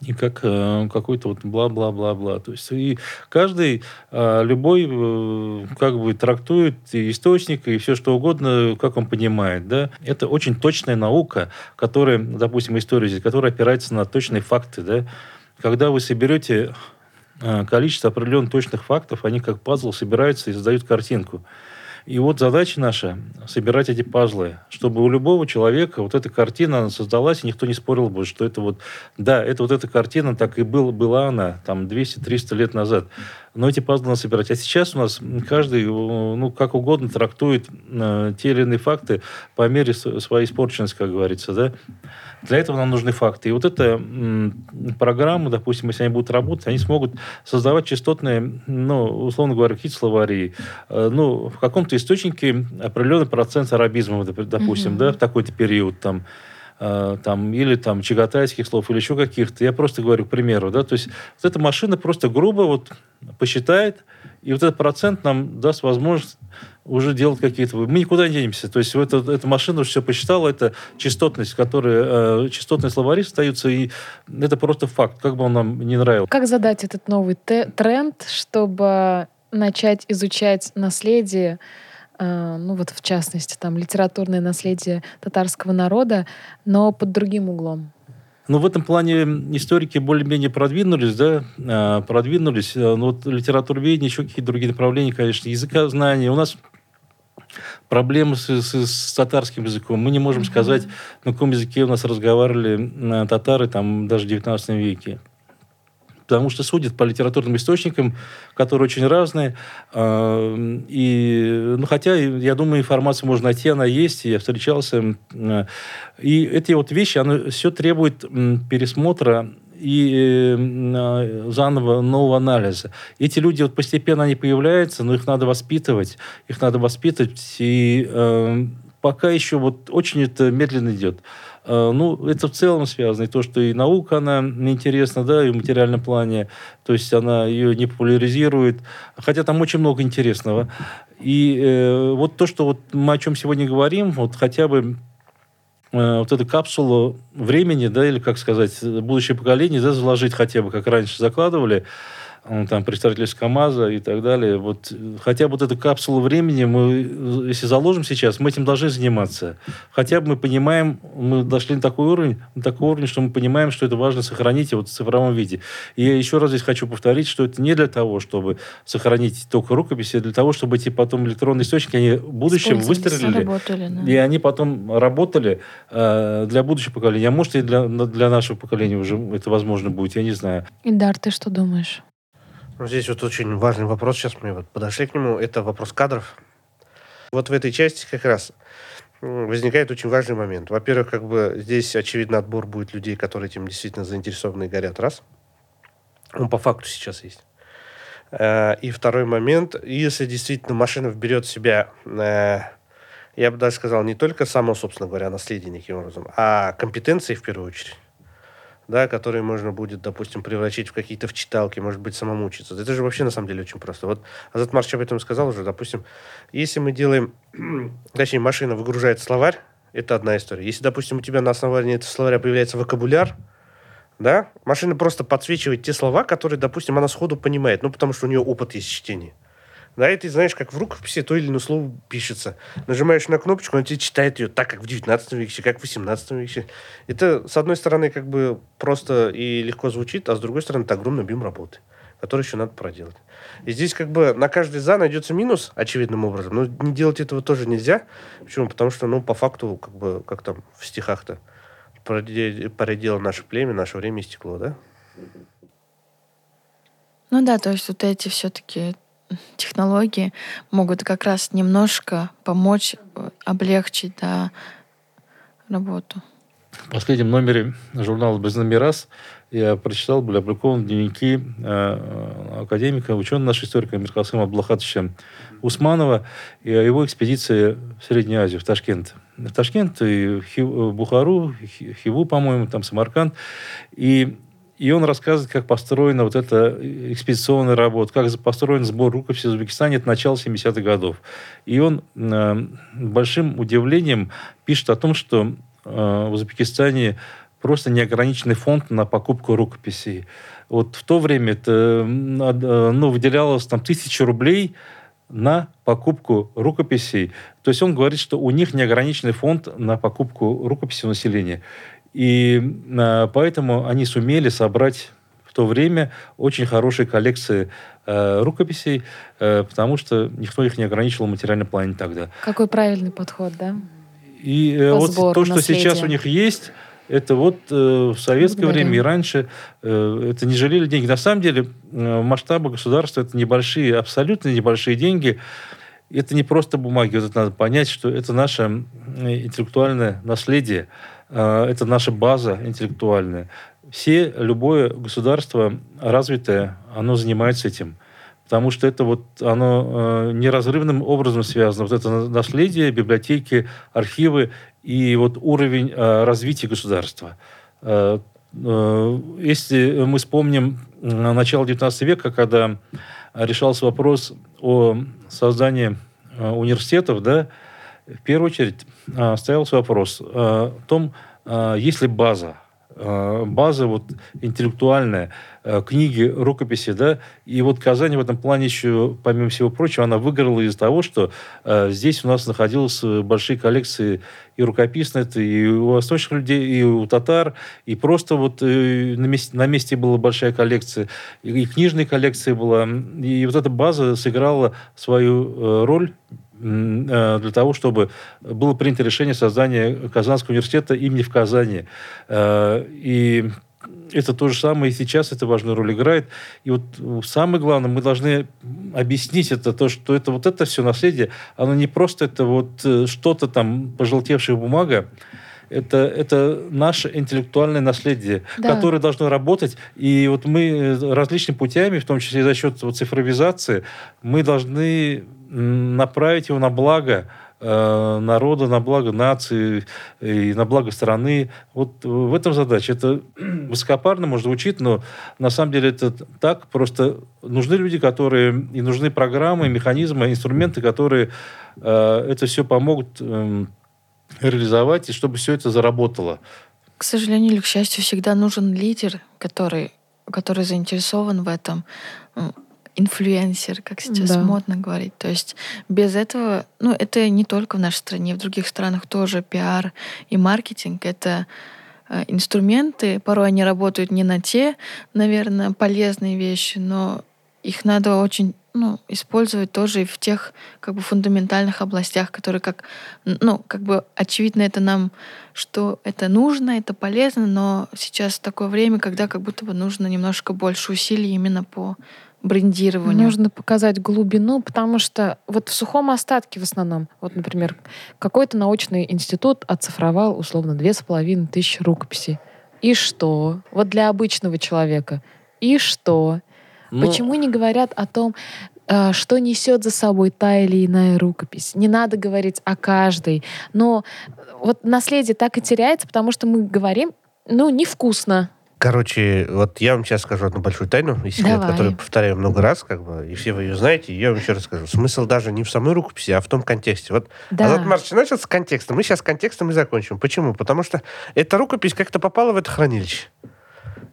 и как э, какой-то вот бла-бла-бла-бла. То есть и каждый, э, любой, э, как бы трактует и источник, и все что угодно, как он понимает. Да? Это очень точная наука, которая, допустим, история здесь, которая опирается на точные факты. Да? Когда вы соберете э, количество определенных точных фактов, они как пазл собираются и создают картинку. И вот задача наша – собирать эти пазлы, чтобы у любого человека вот эта картина создалась, и никто не спорил бы, что это вот, да, это вот эта картина, так и был, была она там 200-300 лет назад. Но эти пазлы надо собирать. А сейчас у нас каждый, э, ну, как угодно трактует э, те или иные факты по мере своей испорченности, как говорится, да. Для этого нам нужны факты. И вот эта программа, допустим, если они будут работать, они смогут создавать частотные, ну, условно говоря, какие-то словари. Э, Ну, в каком-то источнике определенный процент арабизма, доп- допустим, Мгм. да, в такой-то период там э, там, или там чагатайских слов, или еще каких-то. Я просто говорю, к примеру, да, то есть вот эта машина просто грубо вот посчитает, и вот этот процент нам даст возможность уже делать какие-то... Мы никуда не денемся. То есть вот эта, эта машина уже все посчитала, это частотность, которая... Э, частотные словари остаются, и это просто факт, как бы он нам не нравился. Как задать этот новый тренд, чтобы начать изучать наследие, ну вот в частности, там литературное наследие татарского народа, но под другим углом? Ну, в этом плане историки более-менее продвинулись, да, а, продвинулись. А, Ну, вот литературоведение, еще какие-то другие направления, конечно, языкознание. У нас проблемы с, с- с татарским языком. Мы не можем Мгм. сказать, на каком языке у нас разговаривали а, татары там даже в 19 веке. Потому что судят по литературным источникам, которые очень разные. А, и, ну, хотя, я думаю, информацию можно найти, она есть, я встречался. И эти вот вещи, оно все требует пересмотра и э, заново нового анализа. Эти люди вот постепенно они появляются, но их надо воспитывать, их надо воспитывать, и пока еще вот очень это медленно идет. Э, ну, это в целом связано. И то, что и наука, она неинтересна, да, и в материальном плане. То есть она ее не популяризирует. Хотя там очень много интересного. И э, вот то, что вот мы о чем сегодня говорим, вот хотя бы э, вот эту капсулу времени, да, или, как сказать, будущее поколение, да, заложить хотя бы, как раньше закладывали, там представительство КАМАЗа и так далее. Вот хотя бы вот эту капсулу времени мы, если заложим сейчас, мы этим должны заниматься. Хотя бы мы понимаем, мы дошли на такой уровень, на такой уровень, что мы понимаем, что это важно сохранить вот в цифровом виде. И я еще раз здесь хочу повторить, что это не для того, чтобы сохранить только рукописи, а для того, чтобы эти потом электронные источники, они в будущем выстрелили. Да. И они потом работали э, для будущего поколения. А может, и для, для нашего поколения уже это возможно будет, я не знаю. Идар, ты что думаешь? Здесь вот очень важный вопрос, сейчас мы вот подошли к нему, это вопрос кадров. Вот в этой части как раз возникает очень важный момент. Во-первых, как бы здесь, очевидно, отбор будет людей, которые этим действительно заинтересованы и горят. Раз. Он по факту сейчас есть. Э, и второй момент, если действительно машина вберет в себя, э, я бы даже сказал, не только само, собственно говоря, наследие неким образом, а компетенции в первую очередь да, которые можно будет, допустим, превратить в какие-то вчиталки, может быть, самому учиться. Это же вообще на самом деле очень просто. Вот Азат Марч об этом сказал уже, допустим, если мы делаем, точнее, машина выгружает словарь, это одна история. Если, допустим, у тебя на основании этого словаря появляется вокабуляр, да, машина просто подсвечивает те слова, которые, допустим, она сходу понимает, ну, потому что у нее опыт есть чтения. Да, и ты знаешь, как в рукописи то или иное слово пишется. Нажимаешь на кнопочку, он тебе читает ее так, как в 19 веке, как в 18 веке. Это, с одной стороны, как бы просто и легко звучит, а с другой стороны, это огромный объем работы, который еще надо проделать. И здесь как бы на каждый «за» найдется минус, очевидным образом, но не делать этого тоже нельзя. Почему? Потому что, ну, по факту, как бы, как там в стихах-то, поредело наше племя, наше время истекло, да? Ну да, то есть вот эти все-таки технологии могут как раз немножко помочь э, облегчить да, работу. В последнем номере журнала «Безномерас» я прочитал, были опубликованы дневники э, академика, ученого нашего историка Миркасыма Аблахатовича Усманова и о его экспедиции в Среднюю Азию, в Ташкент. В Ташкент и в Бухару, Хиву, по-моему, там Самарканд. И и он рассказывает, как построена вот эта экспедиционная работа, как построен сбор рукописей в Узбекистане от начала 70-х годов. И он э, большим удивлением пишет о том, что э, в Узбекистане просто неограниченный фонд на покупку рукописей. Вот в то время это ну, выделялось там тысячи рублей на покупку рукописей. То есть он говорит, что у них неограниченный фонд на покупку рукописей населения. И э, поэтому они сумели собрать в то время очень хорошие коллекции э, рукописей, э, потому что никто их не ограничивал в материальном плане тогда. Какой правильный подход, да? И э, вот то, что сейчас у них есть, это вот э, в советское Благодарю. время и раньше э, это не жалели деньги. На самом деле э, масштабы государства это небольшие, абсолютно небольшие деньги. Это не просто бумаги, вот это надо понять, что это наше интеллектуальное наследие. А, это наша база интеллектуальная. Все, любое государство развитое, оно занимается этим. Потому что это вот, оно э, неразрывным образом связано. Вот это наследие, библиотеки, архивы и вот уровень э, развития государства. Э, э, если мы вспомним начало XIX века, когда решался вопрос о создании э, университетов, да, в первую очередь а, ставился вопрос о том, а, есть ли база, а, база вот интеллектуальная, книги, рукописи, да, и вот Казань в этом плане еще, помимо всего прочего, она выиграла из-за того, что здесь у нас находились большие коллекции и рукописные, это и у восточных людей, и у татар, и просто вот э, на месте, на месте была большая коллекция, и, книжная коллекция была, и вот эта база сыграла свою э, роль для того, чтобы было принято решение создания Казанского университета имени в Казани. Э, и это то же самое и сейчас это важную роль играет. И вот самое главное, мы должны объяснить это, то, что это вот это все наследие, оно не просто это вот э, что-то там, пожелтевшая бумага, это, это наше интеллектуальное наследие, да. которое должно работать. И вот мы э, различными путями, в том числе и за счет вот цифровизации, мы должны направить его на благо Э, народа, на благо нации и на благо страны. Вот в этом задача. Это высокопарно может звучит, но на самом деле это так. Просто нужны люди, которые... И нужны программы, механизмы, инструменты, которые э, это все помогут э, реализовать, и чтобы все это заработало. К сожалению или к счастью, всегда нужен лидер, который, который заинтересован в этом инфлюенсер, как сейчас да. модно говорить. То есть без этого, ну, это не только в нашей стране, в других странах тоже пиар и маркетинг — это э, инструменты. Порой они работают не на те, наверное, полезные вещи, но их надо очень ну, использовать тоже и в тех как бы фундаментальных областях, которые как, ну, как бы очевидно это нам, что это нужно, это полезно, но сейчас такое время, когда как будто бы нужно немножко больше усилий именно по брендированию. Нужно показать глубину, потому что вот в сухом остатке в основном, вот, например, какой-то научный институт оцифровал условно две с половиной тысячи рукописей. И что? Вот для обычного человека. И что? Но... Ну, Почему не говорят о том, э, что несет за собой та или иная рукопись. Не надо говорить о каждой. Но вот наследие так и теряется, потому что мы говорим, ну, невкусно. Короче, вот я вам сейчас скажу одну большую тайну, и секрет, Давай. который повторяю много раз, как бы, и все вы ее знаете, и я вам еще расскажу. Смысл даже не в самой рукописи, а в том контексте. Вот да. Азат Марч начал с контекста, мы сейчас контекстом и закончим. Почему? Потому что эта рукопись как-то попала в это хранилище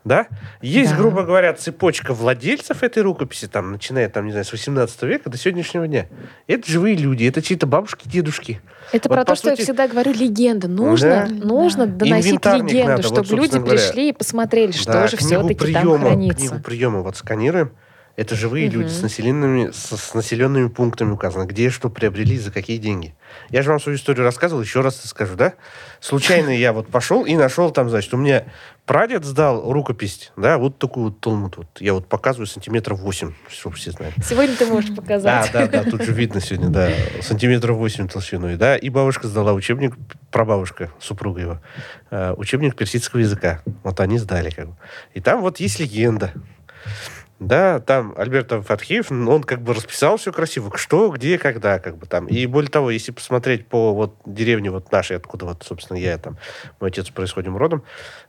да? Есть, да. грубо говоря, цепочка владельцев этой рукописи, там, начиная, там, не знаю, с 18 века до сегодняшнего дня. Это живые люди, это чьи-то бабушки, дедушки. Это вот, про то, сути... что я всегда говорю, легенда. Нужно, да. нужно да. доносить легенду, надо. чтобы вот, люди говоря, пришли и посмотрели, что да, же все-таки там хранится. Книгу приема вот сканируем, это живые угу. люди с населенными, с, с населенными пунктами указано, где что приобрели, за какие деньги. Я же вам свою историю рассказывал, еще раз скажу, да? Случайно я вот пошел и нашел там, значит, у меня прадед сдал рукопись, да, вот такую вот толмут. Вот. Я вот показываю сантиметров 8, чтобы все знали. Сегодня ты можешь показать. Да, да, да, тут же видно сегодня, да, сантиметров 8 толщиной, да. И бабушка сдала учебник, прабабушка, супруга его, э, учебник персидского языка. Вот они сдали как бы. И там вот есть легенда. Да, там Альберт Фатхиев, он как бы расписал все красиво, что, где, когда, как бы там. И более того, если посмотреть по вот деревне вот нашей, откуда вот, собственно, я там, мой отец происходим родом,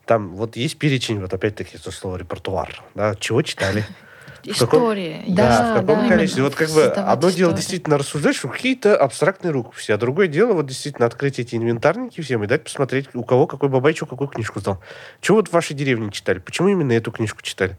там вот есть перечень, вот опять-таки это слово репертуар, да, чего читали. История. Да, да, в каком да, количестве. Вот как бы одно дело действительно рассуждать, что какие-то абстрактные рукописи, а другое дело вот действительно открыть эти инвентарники всем и дать посмотреть, у кого какой бабай, что какую книжку сдал. Чего вот в вашей деревне читали? Почему именно эту книжку читали?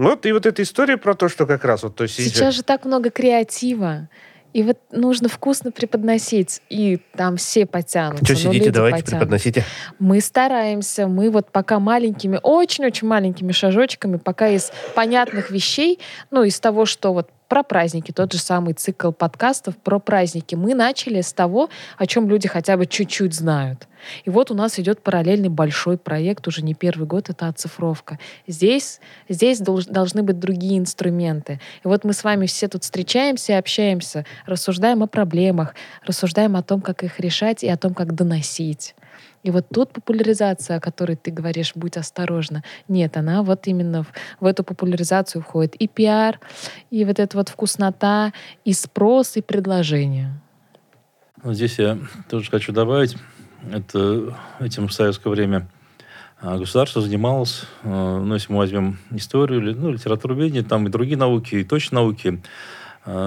Вот и вот эта история про то, что как раз вот... То есть Сейчас же так много креатива. И вот нужно вкусно преподносить, и там все потянутся. Что сидите, давайте потянут. преподносите. Мы стараемся, мы вот пока маленькими, очень-очень маленькими шажочками, пока из понятных вещей, ну, из того, что вот про праздники, тот же самый цикл подкастов про праздники. Мы начали с того, о чем люди хотя бы чуть-чуть знают. И вот у нас идет параллельный большой проект, уже не первый год, это оцифровка. Здесь, здесь долж, должны быть другие инструменты. И вот мы с вами все тут встречаемся, общаемся, рассуждаем о проблемах, рассуждаем о том, как их решать и о том, как доносить. И вот тут популяризация, о которой ты говоришь, будь осторожна. Нет, она вот именно в, в эту популяризацию входит и пиар, и вот эта вот вкуснота, и спрос, и предложение. Ну, здесь я тоже хочу добавить, это этим в советское время а, государство занималось, а, ну, если мы возьмем историю, ну, литературоведение, там и другие науки, и точные науки,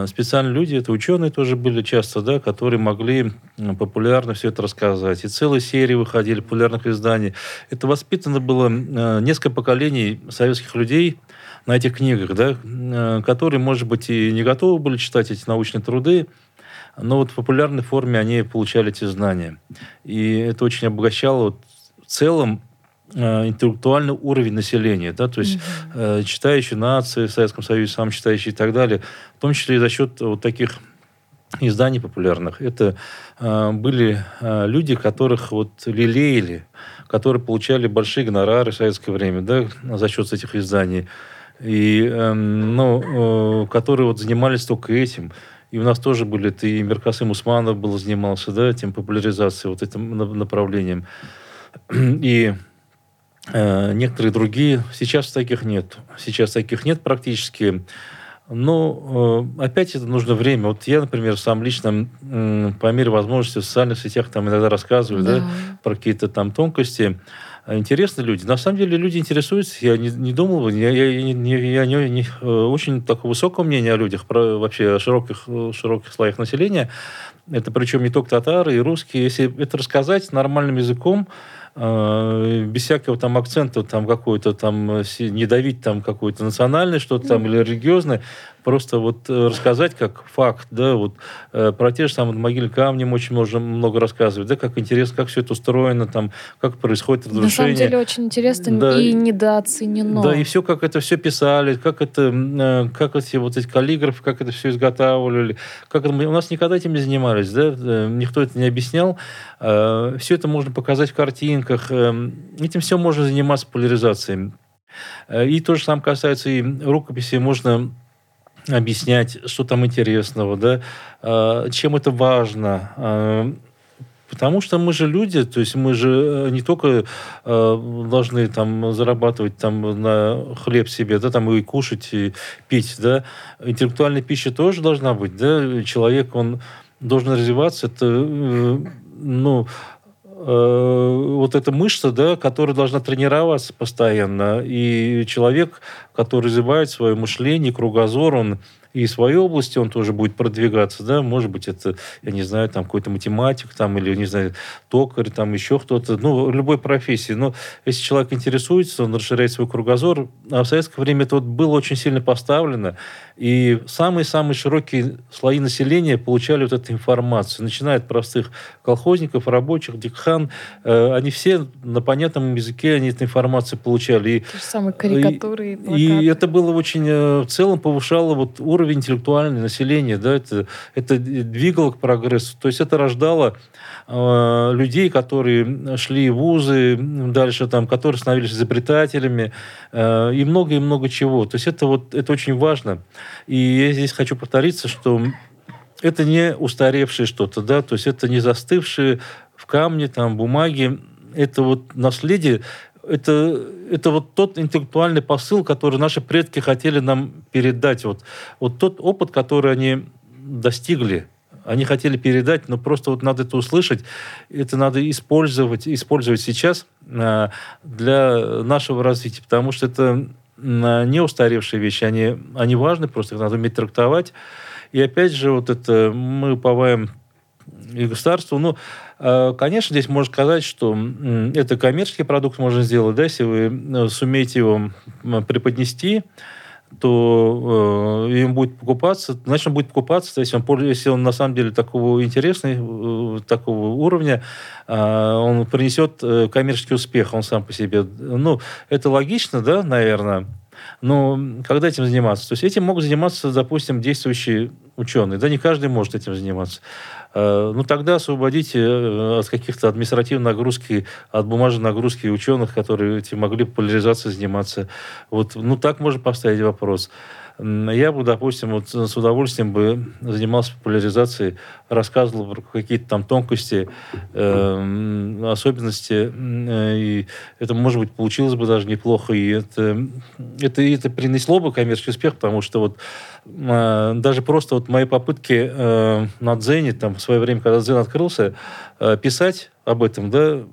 специальные люди, это ученые тоже были часто, да, которые могли популярно все это рассказать. И целые серии выходили популярных изданий. Это воспитано было а, несколько поколений советских людей на этих книгах, да, а, которые, может быть, и не готовы были читать эти научные труды, но вот в популярной форме они получали эти знания. И это очень обогащало вот в целом Э, интеллектуальный уровень населения, да, то есть mm-hmm. э, читающие нации в Советском Союзе, сам читающие и так далее, в том числе и за счет вот таких изданий популярных. Это э, были э, люди, которых вот лелеяли, которые получали большие гонорары в советское время, да, за счет этих изданий, и, э, ну, э, которые вот занимались только этим. И у нас тоже были, это и Меркасым Усманов был, занимался, да, этим популяризацией, вот этим направлением. И э, некоторые другие, сейчас таких нет. Сейчас таких нет практически. Но э, опять это нужно время. Вот я, например, сам лично по мере возможности в социальных сетях там иногда рассказываю да. Да, про какие-то там тонкости. Интересны люди. На самом деле люди интересуются. Я не, не думал, я, я, я, я не, не, э, очень такого высокого мнения о людях, про вообще о широких, широких слоях населения. Это причем не только татары и русские. Если это рассказать нормальным языком, э, без всякого там акцента там какой-то там не давить там какой-то национальный что-то там или религиозное, просто вот э, рассказать как факт, да, вот э, про те же самые могильные камни очень можно много рассказывать, да, как интересно, как все это устроено, там, как происходит разрушение. На самом деле очень интересно да, и недооценено. Да, и все, как это все писали, как это, э, как эти вот эти каллиграфы, как это все изготавливали, как это, у нас никогда этим не занимались, да, никто это не объяснял. Все это можно показать в картинках, этим все можно заниматься популяризацией. И то же самое касается и рукописи, можно объяснять, что там интересного, да, а, чем это важно. А, потому что мы же люди, то есть мы же э, не только э, должны там зарабатывать там на хлеб себе, да, там и кушать, и пить, да. Интеллектуальная пища тоже должна быть, да. Человек, он должен развиваться, это, э, ну, вот эта мышца, да, которая должна тренироваться постоянно. И человек, который развивает свое мышление, кругозор, он и в своей области он тоже будет продвигаться, да, может быть, это, я не знаю, там какой-то математик, там, или, не знаю, токарь, там, еще кто-то, ну, любой профессии. Но если человек интересуется, он расширяет свой кругозор, а в советское время это вот было очень сильно поставлено, и самые-самые широкие слои населения получали вот эту информацию, начиная от простых колхозников, рабочих, дикхан, э, они все на понятном языке они эту информацию получали. И, То же самое карикатуры и, и, и это было очень, э, в целом повышало вот уровень уровень интеллектуального населения, да, это, это двигало к прогрессу. То есть это рождало э, людей, которые шли в вузы дальше, там, которые становились изобретателями э, и много и много чего. То есть это вот это очень важно. И я здесь хочу повториться, что это не устаревшее что-то, да, то есть это не застывшие в камне, там, бумаги, это вот наследие это, это вот тот интеллектуальный посыл, который наши предки хотели нам передать. Вот, вот тот опыт, который они достигли, они хотели передать, но просто вот надо это услышать, это надо использовать, использовать сейчас а, для нашего развития, потому что это а, не устаревшие вещи, они, они важны, просто их надо уметь трактовать. И опять же, вот это мы уповаем и государству, Э, конечно, здесь можно сказать, что это коммерческий продукт можно сделать, да, если вы э, сумеете его преподнести, то э, им будет покупаться, значит, он будет покупаться, если он, если он на самом деле такого интересный, э, такого уровня, э, он принесет э, коммерческий успех, он сам по себе. Ну, это логично, да, наверное. Но когда этим заниматься? То есть этим могут заниматься, допустим, действующие ученые. Да, не каждый может этим заниматься. Э, ну, тогда освободите э, от каких-то административных нагрузки, от бумажной нагрузки ученых, которые могли популяризацией заниматься. Вот, ну, так можно поставить вопрос. Я бы, допустим, вот с удовольствием бы занимался популяризацией, рассказывал про какие-то там тонкости, э, особенности, э, и это, может быть, получилось бы даже неплохо, и это, это, это принесло бы коммерческий успех, потому что вот э, даже просто вот мои попытки э, на Дзене, там, в свое время, когда Дзен открылся, э, писать об этом, да,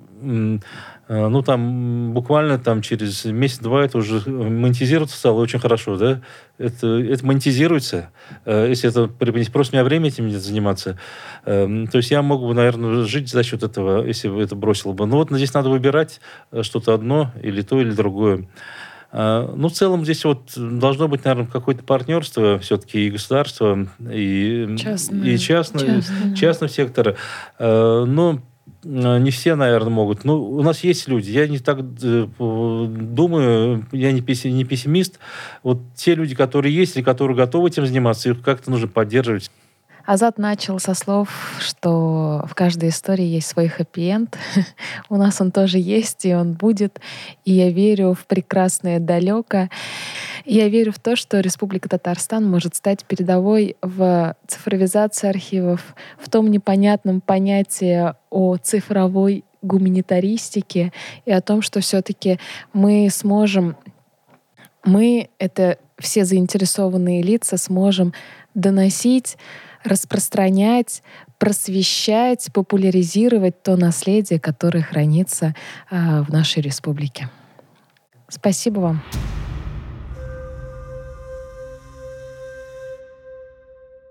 ну, там буквально там через месяц-два это уже монетизироваться стало очень хорошо, да? Это, это монетизируется, э, если это просто у меня время этим заниматься. Эм, то есть я мог бы, наверное, жить за счет этого, если бы это бросил бы. Но вот здесь надо выбирать э, что-то одно, или то, или другое. Ну, в целом здесь вот должно быть, наверное, какое-то партнерство все-таки и государство, и, частное, и частное, частное. частного сектора. Но Э, не все, наверное, могут. Ну, у нас есть люди. Я не так э, думаю, я не, пессимист. Вот те люди, которые есть, и которые готовы этим заниматься, их как-то нужно поддерживать. Азат начал со слов, что в каждой истории есть свой хэппи-энд. У нас он тоже есть, и он будет. И я верю в прекрасное далеко. Я верю в то, что Республика Татарстан может стать передовой в цифровизации архивов, в том непонятном понятии о цифровой гуманитаристике и о том, что все-таки мы сможем, мы, это все заинтересованные лица, сможем доносить распространять, просвещать, популяризировать то наследие, которое хранится э, в нашей республике. Спасибо вам.